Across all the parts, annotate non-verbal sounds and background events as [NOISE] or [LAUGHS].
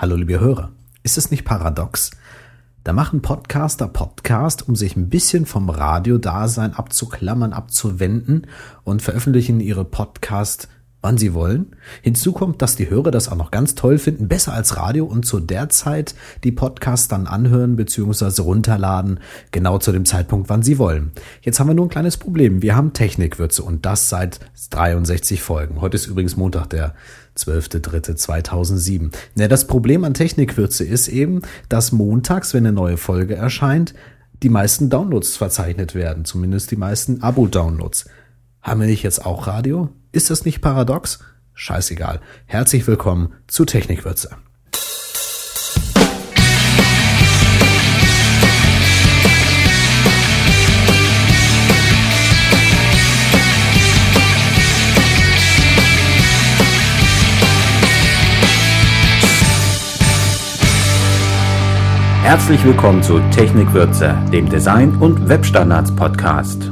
Hallo liebe Hörer, ist es nicht paradox? Da machen Podcaster Podcast, um sich ein bisschen vom Radiodasein abzuklammern, abzuwenden und veröffentlichen ihre Podcast wann sie wollen. Hinzu kommt, dass die Hörer das auch noch ganz toll finden, besser als Radio und zu der Zeit die Podcasts dann anhören bzw. runterladen, genau zu dem Zeitpunkt, wann sie wollen. Jetzt haben wir nur ein kleines Problem. Wir haben Technikwürze und das seit 63 Folgen. Heute ist übrigens Montag, der 12.03.2007. Ja, das Problem an Technikwürze ist eben, dass montags, wenn eine neue Folge erscheint, die meisten Downloads verzeichnet werden, zumindest die meisten Abo-Downloads. Haben wir nicht jetzt auch Radio? Ist das nicht paradox? Scheißegal. Herzlich willkommen zu Technikwürze. Herzlich willkommen zu Technikwürze, dem Design- und Webstandards-Podcast.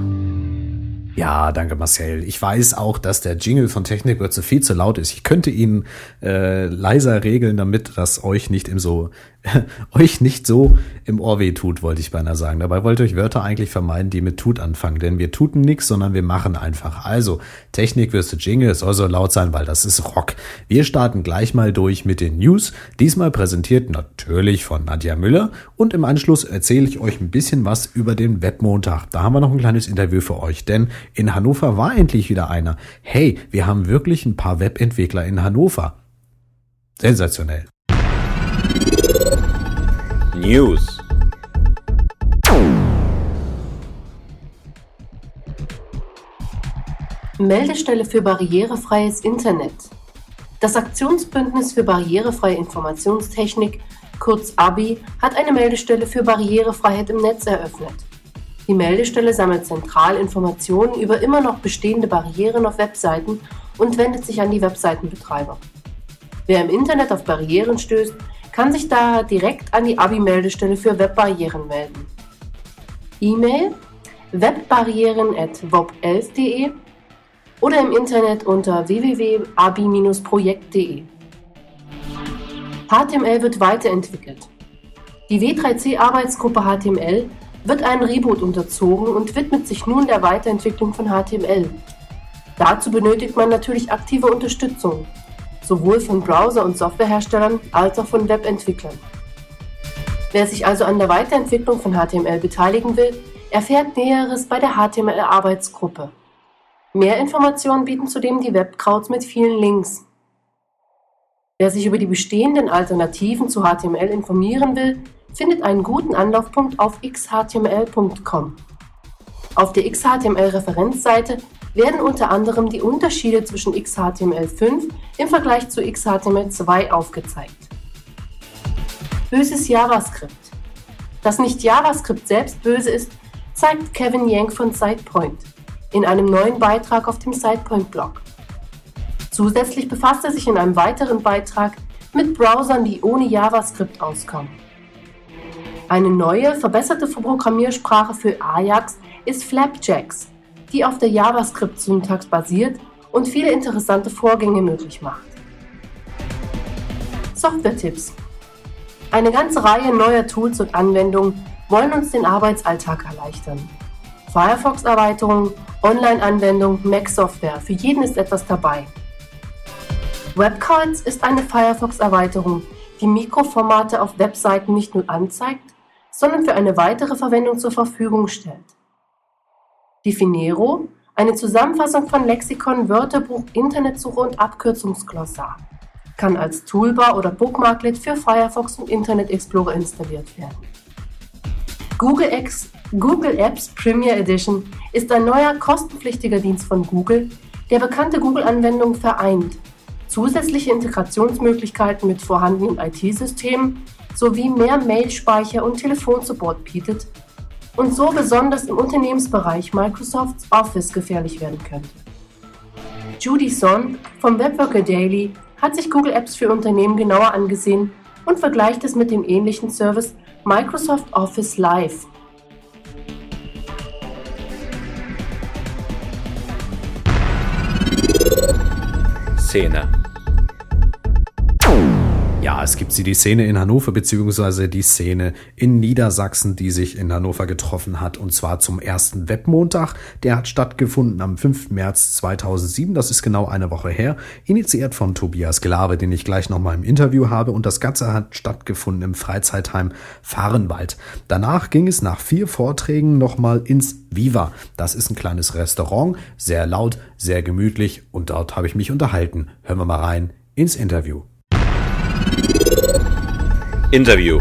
Ja, danke Marcel. Ich weiß auch, dass der Jingle von Technikwürze viel zu laut ist. Ich könnte ihn äh, leiser regeln, damit das euch nicht im so [LAUGHS] euch nicht so im Ohr weh tut, wollte ich beinahe sagen. Dabei wollte ich Wörter eigentlich vermeiden, die mit tut anfangen, denn wir tuten nichts, sondern wir machen einfach. Also, Technik wirst du Jingle, es soll so laut sein, weil das ist Rock. Wir starten gleich mal durch mit den News, diesmal präsentiert natürlich von Nadja Müller und im Anschluss erzähle ich euch ein bisschen was über den Webmontag. Da haben wir noch ein kleines Interview für euch, denn in Hannover war endlich wieder einer. Hey, wir haben wirklich ein paar Webentwickler in Hannover. Sensationell. News. Meldestelle für barrierefreies Internet. Das Aktionsbündnis für barrierefreie Informationstechnik, kurz ABI, hat eine Meldestelle für Barrierefreiheit im Netz eröffnet. Die Meldestelle sammelt zentral Informationen über immer noch bestehende Barrieren auf Webseiten und wendet sich an die Webseitenbetreiber. Wer im Internet auf Barrieren stößt, kann sich daher direkt an die ABI-Meldestelle für Webbarrieren melden. E-Mail webbarrieren.wob11.de oder im Internet unter www.abi-projekt.de. HTML wird weiterentwickelt. Die W3C-Arbeitsgruppe HTML wird ein Reboot unterzogen und widmet sich nun der Weiterentwicklung von HTML. Dazu benötigt man natürlich aktive Unterstützung, sowohl von Browser- und Softwareherstellern als auch von Webentwicklern. Wer sich also an der Weiterentwicklung von HTML beteiligen will, erfährt Näheres bei der HTML-Arbeitsgruppe. Mehr Informationen bieten zudem die Webkrauts mit vielen Links. Wer sich über die bestehenden Alternativen zu HTML informieren will, findet einen guten Anlaufpunkt auf xhtml.com. Auf der XHTML-Referenzseite werden unter anderem die Unterschiede zwischen XHTML5 im Vergleich zu XHTML2 aufgezeigt. Böses JavaScript. Dass nicht JavaScript selbst böse ist, zeigt Kevin Yang von SidePoint in einem neuen Beitrag auf dem SidePoint-Blog. Zusätzlich befasst er sich in einem weiteren Beitrag mit Browsern, die ohne JavaScript auskommen. Eine neue, verbesserte Programmiersprache für Ajax ist Flapjacks, die auf der JavaScript-Syntax basiert und viele interessante Vorgänge möglich macht. Software-Tipps. Eine ganze Reihe neuer Tools und Anwendungen wollen uns den Arbeitsalltag erleichtern. Firefox-Erweiterungen, Online-Anwendungen, Mac-Software, für jeden ist etwas dabei. WebCards ist eine Firefox-Erweiterung, die Mikroformate auf Webseiten nicht nur anzeigt, sondern für eine weitere Verwendung zur Verfügung stellt. Definero, eine Zusammenfassung von Lexikon, Wörterbuch, Internetsuche und Abkürzungsglossar, kann als Toolbar oder Bookmarklet für Firefox und Internet Explorer installiert werden. Google, X, Google Apps Premier Edition ist ein neuer kostenpflichtiger Dienst von Google, der bekannte Google-Anwendungen vereint, zusätzliche Integrationsmöglichkeiten mit vorhandenen IT-Systemen sowie mehr Mailspeicher und Telefonsupport bietet und so besonders im Unternehmensbereich Microsofts Office gefährlich werden könnte. Judy Son vom Webworker Daily hat sich Google Apps für Unternehmen genauer angesehen und vergleicht es mit dem ähnlichen Service Microsoft Office Live. Szene. Ja, es gibt sie die Szene in Hannover beziehungsweise die Szene in Niedersachsen, die sich in Hannover getroffen hat und zwar zum ersten Webmontag. Der hat stattgefunden am 5. März 2007, das ist genau eine Woche her, initiiert von Tobias Glave, den ich gleich nochmal im Interview habe und das Ganze hat stattgefunden im Freizeitheim Fahrenwald. Danach ging es nach vier Vorträgen nochmal ins Viva. Das ist ein kleines Restaurant, sehr laut, sehr gemütlich und dort habe ich mich unterhalten. Hören wir mal rein ins Interview. Interview.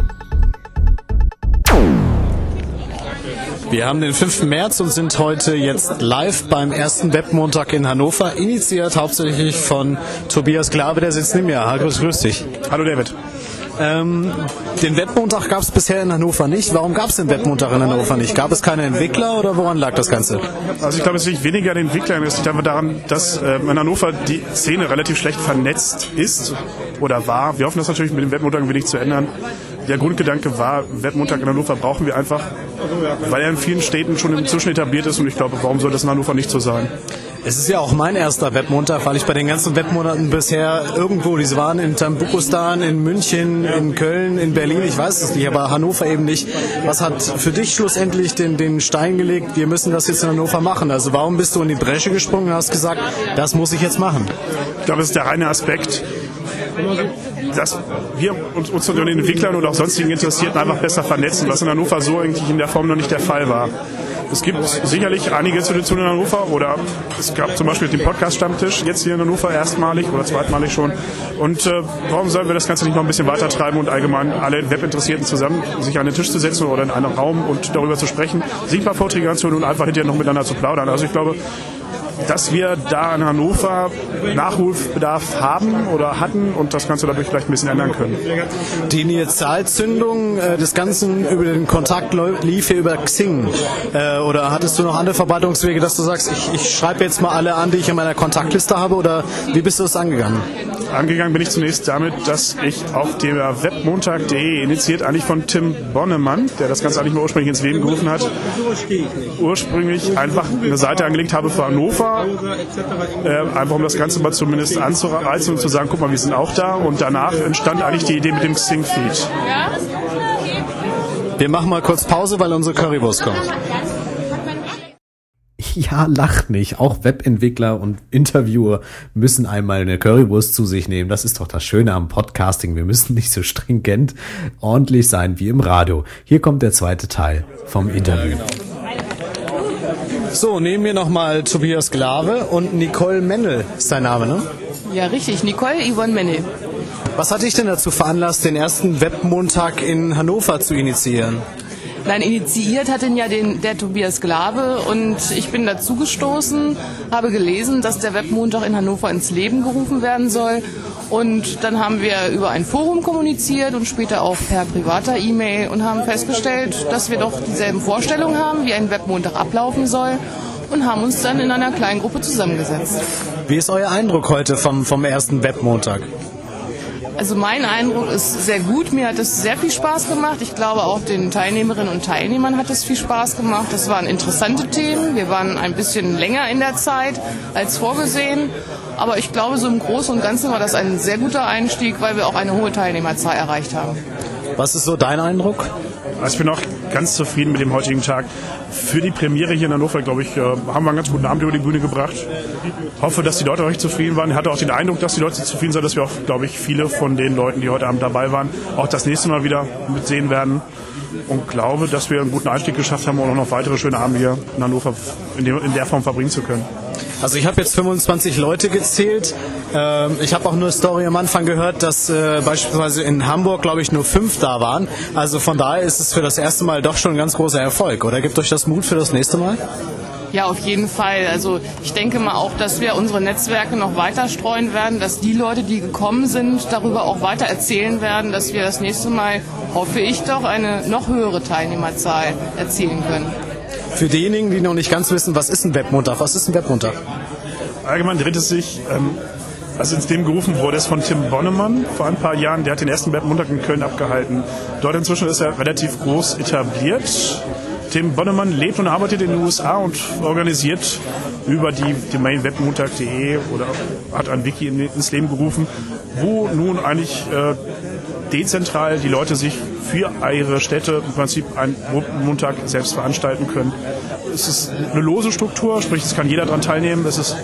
Wir haben den 5. März und sind heute jetzt live beim ersten Webmontag in Hannover, initiiert hauptsächlich von Tobias Glabe, der sitzt neben mir. Hallo, grüß dich. Hallo David. Ähm, den Webmontag gab es bisher in Hannover nicht. Warum gab es den Webmontag in Hannover nicht? Gab es keine Entwickler oder woran lag das Ganze? Also ich glaube, es liegt weniger an den Entwicklern, es liegt einfach daran, dass äh, in Hannover die Szene relativ schlecht vernetzt ist oder war. Wir hoffen das natürlich mit dem Webmontag ein wenig zu ändern. Der Grundgedanke war, Webmontag in Hannover brauchen wir einfach, weil er in vielen Städten schon inzwischen etabliert ist und ich glaube, warum soll das in Hannover nicht so sein? Es ist ja auch mein erster Webmontag, weil ich bei den ganzen Webmonaten bisher irgendwo, diese waren in Tambukustan, in München, in Köln, in Berlin, ich weiß es nicht, aber Hannover eben nicht. Was hat für dich schlussendlich den, den Stein gelegt, wir müssen das jetzt in Hannover machen? Also warum bist du in die Bresche gesprungen und hast gesagt, das muss ich jetzt machen? Ich glaube, es ist der reine Aspekt, dass wir uns, uns den Entwicklern oder auch sonstigen Interessierten einfach besser vernetzen, was in Hannover so eigentlich in der Form noch nicht der Fall war. Es gibt sicherlich einige Institutionen in Hannover oder es gab zum Beispiel den Podcast-Stammtisch jetzt hier in Hannover erstmalig oder zweitmalig schon. Und äh, warum sollen wir das Ganze nicht noch ein bisschen weiter treiben und allgemein alle Webinteressierten zusammen sich an den Tisch zu setzen oder in einem Raum und darüber zu sprechen, sich ein paar Vorträge anzuhören und einfach hinterher noch miteinander zu plaudern. Also ich glaube, dass wir da in Hannover Nachholbedarf haben oder hatten und das Ganze dadurch vielleicht ein bisschen ändern können. Die Initialzündung äh, des Ganzen über den Kontakt lief hier über Xing. Äh, oder hattest du noch andere Verbreitungswege, dass du sagst, ich, ich schreibe jetzt mal alle an, die ich in meiner Kontaktliste habe oder wie bist du das angegangen? Angegangen bin ich zunächst damit, dass ich auf der webmontag.de, initiiert eigentlich von Tim Bonnemann, der das Ganze eigentlich mal ursprünglich ins Leben gerufen hat, ursprünglich einfach eine Seite angelegt habe für Hannover, äh, einfach um das Ganze mal zumindest anzureizen und zu sagen, guck mal, wir sind auch da. Und danach entstand eigentlich die Idee mit dem Xing-Feed. Wir machen mal kurz Pause, weil unsere Currywurst kommt. Ja, lacht nicht. Auch Webentwickler und Interviewer müssen einmal eine Currywurst zu sich nehmen. Das ist doch das Schöne am Podcasting. Wir müssen nicht so stringent ordentlich sein wie im Radio. Hier kommt der zweite Teil vom Interview. So, nehmen wir nochmal Tobias Glave und Nicole Mennel ist dein Name, ne? Ja, richtig. Nicole Yvonne Mennel. Was hat dich denn dazu veranlasst, den ersten Webmontag in Hannover zu initiieren? Nein, initiiert hat ihn ja den, der Tobias Glabe und ich bin dazu gestoßen, habe gelesen, dass der Webmontag in Hannover ins Leben gerufen werden soll und dann haben wir über ein Forum kommuniziert und später auch per privater E-Mail und haben festgestellt, dass wir doch dieselben Vorstellungen haben, wie ein Webmontag ablaufen soll und haben uns dann in einer kleinen Gruppe zusammengesetzt. Wie ist euer Eindruck heute vom, vom ersten Webmontag? Also mein Eindruck ist sehr gut. Mir hat es sehr viel Spaß gemacht. Ich glaube auch den Teilnehmerinnen und Teilnehmern hat es viel Spaß gemacht. Das waren interessante Themen. Wir waren ein bisschen länger in der Zeit als vorgesehen. Aber ich glaube, so im Großen und Ganzen war das ein sehr guter Einstieg, weil wir auch eine hohe Teilnehmerzahl erreicht haben. Was ist so dein Eindruck? Also ich bin auch ganz zufrieden mit dem heutigen Tag. Für die Premiere hier in Hannover, glaube ich, äh, haben wir einen ganz guten Abend über die Bühne gebracht. Hoffe, dass die Leute auch zufrieden waren. Ich hatte auch den Eindruck, dass die Leute zufrieden sind, dass wir auch, glaube ich, viele von den Leuten, die heute Abend dabei waren, auch das nächste Mal wieder mitsehen werden. Und glaube, dass wir einen guten Einstieg geschafft haben, um auch noch weitere schöne Abende hier in Hannover in der Form verbringen zu können. Also ich habe jetzt 25 Leute gezählt. Ähm, ich habe auch nur Story am Anfang gehört, dass äh, beispielsweise in Hamburg, glaube ich, nur fünf da waren. Also von daher ist es für das erste Mal doch schon ein ganz großer Erfolg. Oder gibt euch das Mut für das nächste Mal? Ja, auf jeden Fall. Also ich denke mal auch, dass wir unsere Netzwerke noch weiter streuen werden, dass die Leute, die gekommen sind, darüber auch weiter erzählen werden, dass wir das nächste Mal, hoffe ich doch, eine noch höhere Teilnehmerzahl erzielen können. Für diejenigen, die noch nicht ganz wissen, was ist ein Webmontag? Was ist ein Webmontag? Allgemein dreht es sich, ähm, also ins Leben gerufen wurde es von Tim Bonnemann vor ein paar Jahren. Der hat den ersten Webmontag in Köln abgehalten. Dort inzwischen ist er relativ groß etabliert. Tim Bonnemann lebt und arbeitet in den USA und organisiert über die Domain webmontag.de oder hat ein Wiki ins Leben gerufen, wo nun eigentlich äh, dezentral die Leute sich für ihre Städte im Prinzip einen Montag selbst veranstalten können. Es ist eine lose Struktur, sprich es kann jeder daran teilnehmen. Es ist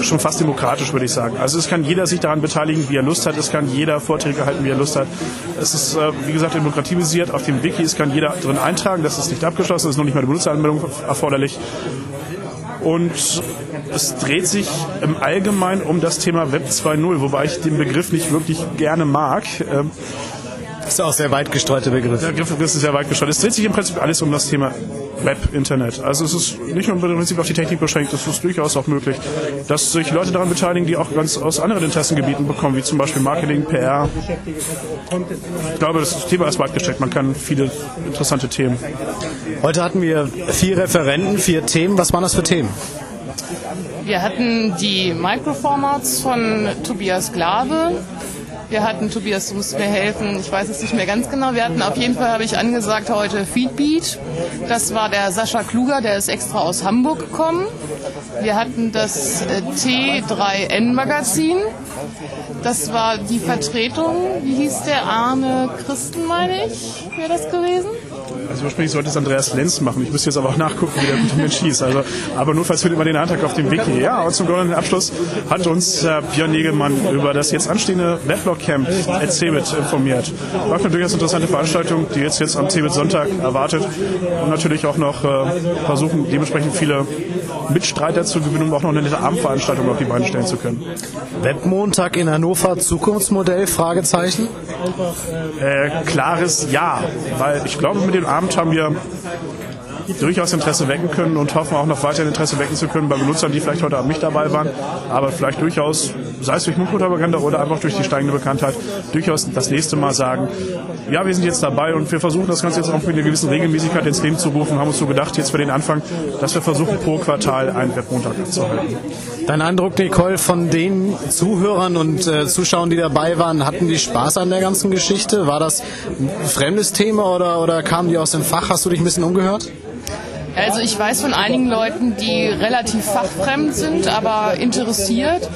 schon fast demokratisch, würde ich sagen. Also es kann jeder sich daran beteiligen, wie er Lust hat. Es kann jeder Vorträge halten, wie er Lust hat. Es ist, äh, wie gesagt, demokratiebasiert. Auf dem Wiki es kann jeder drin eintragen. Das ist nicht abgeschlossen. Es ist noch nicht mal eine Benutzeranmeldung erforderlich. Und es dreht sich im Allgemeinen um das Thema Web 2.0, wobei ich den Begriff nicht wirklich gerne mag. Das ist auch sehr weit gestreute Begriff. Der Begriff ist sehr weit gestreut. Es dreht sich im Prinzip alles um das Thema Web, Internet. Also es ist nicht nur im Prinzip auf die Technik beschränkt, es ist durchaus auch möglich, dass sich Leute daran beteiligen, die auch ganz aus anderen Interessengebieten bekommen, wie zum Beispiel Marketing, PR. Ich glaube, das Thema ist weit gestreckt. Man kann viele interessante Themen. Heute hatten wir vier Referenten, vier Themen. Was waren das für Themen? Wir hatten die Microformats von Tobias Glave, wir hatten, Tobias, du musst mir helfen, ich weiß es nicht mehr ganz genau. Wir hatten auf jeden Fall, habe ich angesagt, heute Feedbeat. Das war der Sascha Kluger, der ist extra aus Hamburg gekommen. Wir hatten das äh, T3N-Magazin. Das war die Vertretung, wie hieß der Arne Christen, meine ich, wäre das gewesen? Also ursprünglich sollte es Andreas Lenz machen. Ich müsste jetzt aber auch nachgucken, wie der mit Mensch hieß. Also, aber nurfalls findet man den Antrag auf dem Wiki. Ja, und zum goldenen Abschluss hat uns äh, Björn Negelmann über das jetzt anstehende Weblog Camp at CeBIT informiert. War eine durchaus interessante Veranstaltung, die jetzt, jetzt am CeBIT Sonntag erwartet. Und natürlich auch noch äh, versuchen, dementsprechend viele Mitstreiter zu gewinnen, um auch noch eine nette Abendveranstaltung auf die Beine stellen zu können. Webmontag in Hannover, Zukunftsmodell? Fragezeichen? Äh, klares Ja, weil ich glaube, mit dem Abend haben wir durchaus Interesse wecken können und hoffen auch noch weiterhin Interesse wecken zu können bei Benutzern, die vielleicht heute Abend nicht dabei waren, aber vielleicht durchaus, sei es durch Mundpropaganda oder einfach durch die steigende Bekanntheit, durchaus das nächste Mal sagen, ja, wir sind jetzt dabei und wir versuchen das Ganze jetzt auch mit einer gewissen Regelmäßigkeit ins Leben zu rufen, haben uns so gedacht, jetzt für den Anfang, dass wir versuchen, pro Quartal einen Webmontag abzuhalten. Dein Eindruck, Nicole, von den Zuhörern und äh, Zuschauern, die dabei waren, hatten die Spaß an der ganzen Geschichte? War das ein fremdes Thema oder, oder kamen die aus dem Fach? Hast du dich ein bisschen umgehört? Also ich weiß von einigen Leuten, die relativ fachfremd sind, aber interessiert.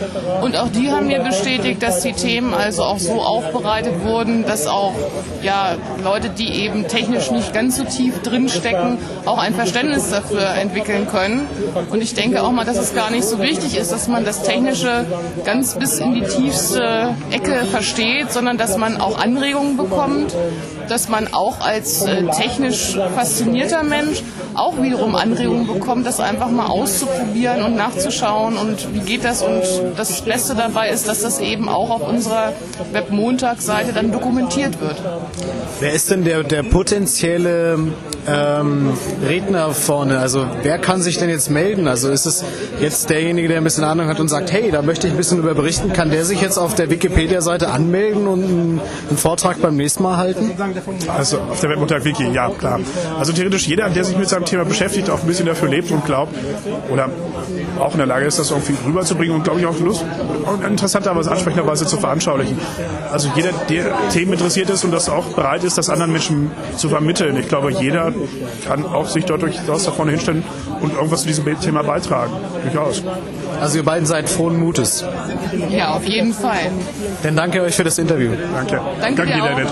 Und auch die haben mir bestätigt, dass die Themen also auch so aufbereitet wurden, dass auch ja, Leute, die eben technisch nicht ganz so tief drinstecken, auch ein Verständnis dafür entwickeln können. Und ich denke auch mal, dass es gar nicht so wichtig ist, dass man das Technische ganz bis in die tiefste Ecke versteht, sondern dass man auch Anregungen bekommt, dass man auch als äh, technisch faszinierter Mensch auch wiederum Anregungen bekommt, das einfach mal auszuprobieren und nachzuschauen und wie geht das. Und das Beste dabei ist, dass das eben auch auf unserer Webmontagsseite dann dokumentiert wird. Wer ist denn der, der potenzielle ähm, Redner vorne? Also wer kann sich denn jetzt melden? Also ist es jetzt derjenige, der ein bisschen Ahnung hat und sagt, hey, da möchte ich ein bisschen über berichten, kann der sich jetzt auf der Wikipedia-Seite anmelden und einen, Vortrag beim nächsten Mal halten? Also auf der Webmontag Wiki, ja klar. Also theoretisch jeder, der sich mit seinem Thema beschäftigt, auch ein bisschen dafür lebt und glaubt oder auch in der Lage ist, das irgendwie rüberzubringen und glaube ich auch Lust, interessanterweise, ansprechenderweise zu veranschaulichen. Also jeder, der Themen interessiert ist und das auch bereit ist, das anderen Menschen zu vermitteln. Ich glaube, jeder kann auch sich dort durchaus da vorne hinstellen und irgendwas zu diesem Thema beitragen. Durchaus. Also ihr beiden seid frohen Mutes. Ja, auf jeden Fall. Dann danke euch für das Interview. Danke. Danke, danke dir, David.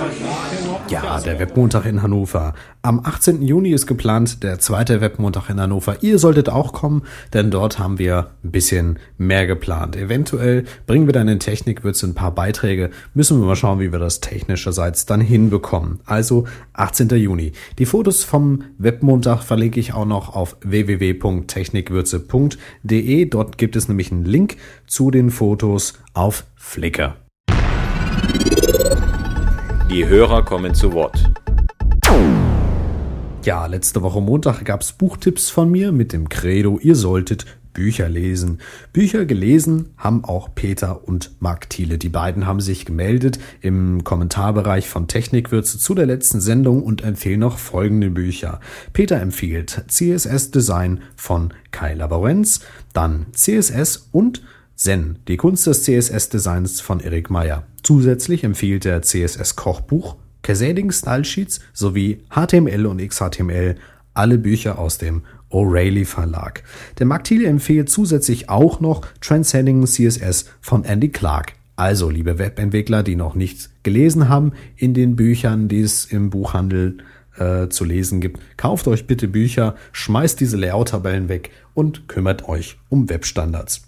Ja, der Webmontag in Hannover. Am 18. Juni ist geplant der zweite Webmontag in Hannover. Ihr solltet auch kommen, denn dort haben wir ein bisschen mehr geplant. Eventuell bringen wir dann in Technikwürze ein paar Beiträge. Müssen wir mal schauen, wie wir das technischerseits dann hinbekommen. Also 18. Juni. Die Fotos vom Webmontag verlinke ich auch noch auf www.technikwürze.de. Dort gibt es nämlich einen Link zu den Fotos auf Flickr. Die Hörer kommen zu Wort. Ja, letzte Woche Montag gab es Buchtipps von mir mit dem Credo, ihr solltet Bücher lesen. Bücher gelesen haben auch Peter und Marc Thiele. Die beiden haben sich gemeldet im Kommentarbereich von Technikwürze zu der letzten Sendung und empfehlen noch folgende Bücher. Peter empfiehlt CSS Design von Kai Laborenz, dann CSS und Zen, die Kunst des CSS-Designs von Erik Meyer. Zusätzlich empfiehlt er CSS Kochbuch, Cascading Style Sheets sowie HTML und XHTML, alle Bücher aus dem O'Reilly Verlag. Der Mark Thiele empfiehlt zusätzlich auch noch Transcending CSS von Andy Clark. Also, liebe Webentwickler, die noch nichts gelesen haben in den Büchern, die es im Buchhandel äh, zu lesen gibt, kauft euch bitte Bücher, schmeißt diese Layout-Tabellen weg und kümmert euch um Webstandards.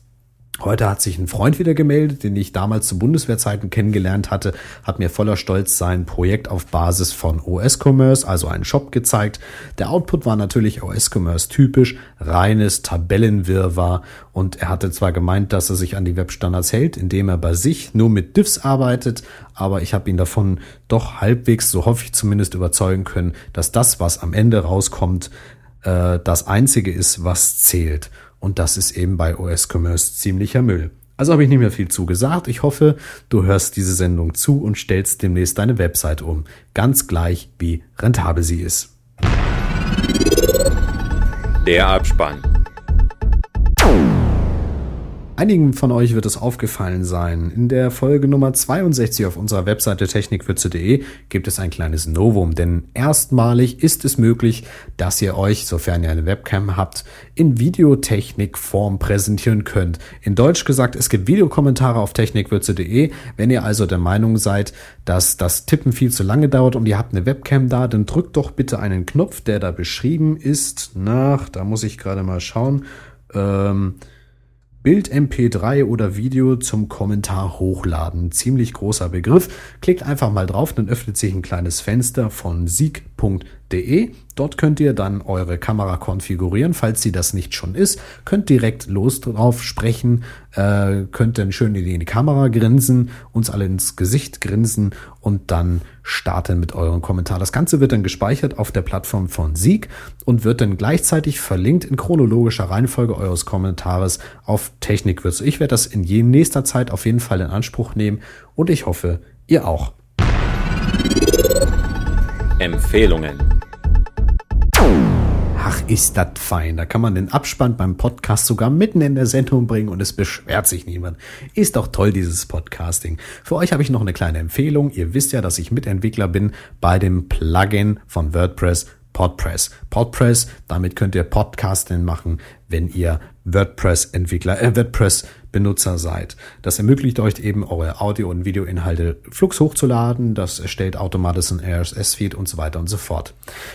Heute hat sich ein Freund wieder gemeldet, den ich damals zu Bundeswehrzeiten kennengelernt hatte, hat mir voller Stolz sein Projekt auf Basis von OS Commerce, also einen Shop gezeigt. Der Output war natürlich OS Commerce typisch, reines Tabellenwirrwarr und er hatte zwar gemeint, dass er sich an die Webstandards hält, indem er bei sich nur mit Diffs arbeitet, aber ich habe ihn davon doch halbwegs, so hoffe ich zumindest, überzeugen können, dass das, was am Ende rauskommt, äh, das einzige ist, was zählt. Und das ist eben bei OS Commerce ziemlicher Müll. Also habe ich nicht mehr viel zugesagt. Ich hoffe, du hörst diese Sendung zu und stellst demnächst deine Website um. Ganz gleich, wie rentabel sie ist. Der Abspann. Einigen von euch wird es aufgefallen sein. In der Folge Nummer 62 auf unserer Webseite technikwürze.de gibt es ein kleines Novum, denn erstmalig ist es möglich, dass ihr euch, sofern ihr eine Webcam habt, in Videotechnikform präsentieren könnt. In Deutsch gesagt, es gibt Videokommentare auf technikwürze.de. Wenn ihr also der Meinung seid, dass das Tippen viel zu lange dauert und ihr habt eine Webcam da, dann drückt doch bitte einen Knopf, der da beschrieben ist nach, da muss ich gerade mal schauen, ähm, Bild MP3 oder Video zum Kommentar hochladen. Ziemlich großer Begriff. Klickt einfach mal drauf, dann öffnet sich ein kleines Fenster von sieg.de. Dort könnt ihr dann eure Kamera konfigurieren, falls sie das nicht schon ist. Könnt direkt los drauf sprechen, äh, könnt dann schön in die Kamera grinsen, uns alle ins Gesicht grinsen und dann starten mit eurem Kommentar. Das Ganze wird dann gespeichert auf der Plattform von Sieg und wird dann gleichzeitig verlinkt in chronologischer Reihenfolge eures Kommentares auf Technikwürze. Ich werde das in nächster Zeit auf jeden Fall in Anspruch nehmen und ich hoffe, ihr auch. Empfehlungen. Ach, ist das fein. Da kann man den Abspann beim Podcast sogar mitten in der Sendung bringen und es beschwert sich niemand. Ist doch toll, dieses Podcasting. Für euch habe ich noch eine kleine Empfehlung. Ihr wisst ja, dass ich Mitentwickler bin bei dem Plugin von WordPress Podpress. Podpress, damit könnt ihr Podcasting machen, wenn ihr WordPress-Entwickler, äh, WordPress-Benutzer seid. Das ermöglicht euch eben eure Audio- und Videoinhalte flux hochzuladen. Das erstellt automatisch ein RSS-Feed und so weiter und so fort.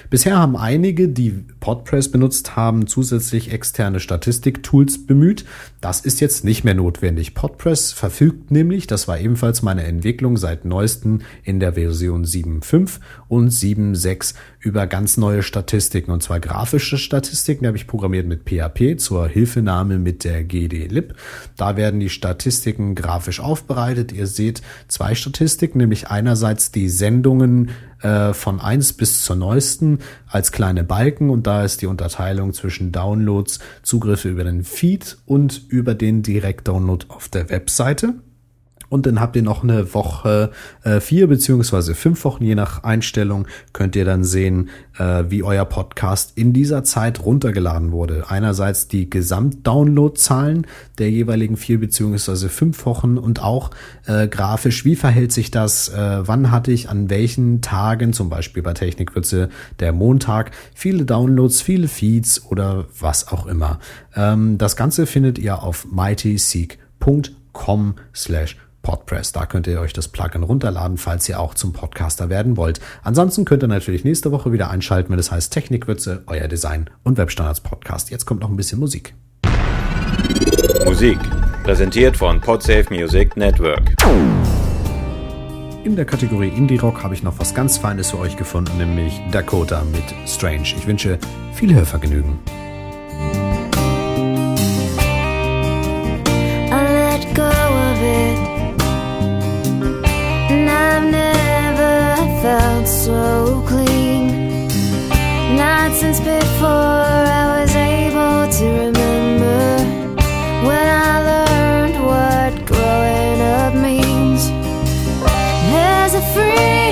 Bisher haben einige, die Podpress benutzt haben, zusätzlich externe Statistik-Tools bemüht. Das ist jetzt nicht mehr notwendig. Podpress verfügt nämlich, das war ebenfalls meine Entwicklung seit neuestem in der Version 7.5 und 7.6 über ganz neue Statistiken und zwar grafische Statistiken, die habe ich programmiert mit PHP zur Hilfenahme mit der GD-Lib. Da werden die Statistiken grafisch aufbereitet. Ihr seht zwei Statistiken, nämlich einerseits die Sendungen äh, von eins bis zur neuesten als kleine Balken und da ist die Unterteilung zwischen Downloads, Zugriffe über den Feed und über den Direktdownload auf der Webseite. Und dann habt ihr noch eine Woche, äh, vier beziehungsweise fünf Wochen, je nach Einstellung, könnt ihr dann sehen, äh, wie euer Podcast in dieser Zeit runtergeladen wurde. Einerseits die Gesamtdownloadzahlen der jeweiligen vier beziehungsweise fünf Wochen und auch äh, grafisch, wie verhält sich das, äh, wann hatte ich an welchen Tagen, zum Beispiel bei Technikwürze der Montag, viele Downloads, viele Feeds oder was auch immer. Ähm, das Ganze findet ihr auf mightyseek.com slash Podpress. Da könnt ihr euch das Plugin runterladen, falls ihr auch zum Podcaster werden wollt. Ansonsten könnt ihr natürlich nächste Woche wieder einschalten, wenn es heißt Technikwürze, euer Design und Webstandards Podcast. Jetzt kommt noch ein bisschen Musik. Musik. Präsentiert von Podsafe Music Network. In der Kategorie Indie Rock habe ich noch was ganz Feines für euch gefunden, nämlich Dakota mit Strange. Ich wünsche viel Hörvergnügen. Felt so clean. Not since before I was able to remember when I learned what growing up means. There's a freedom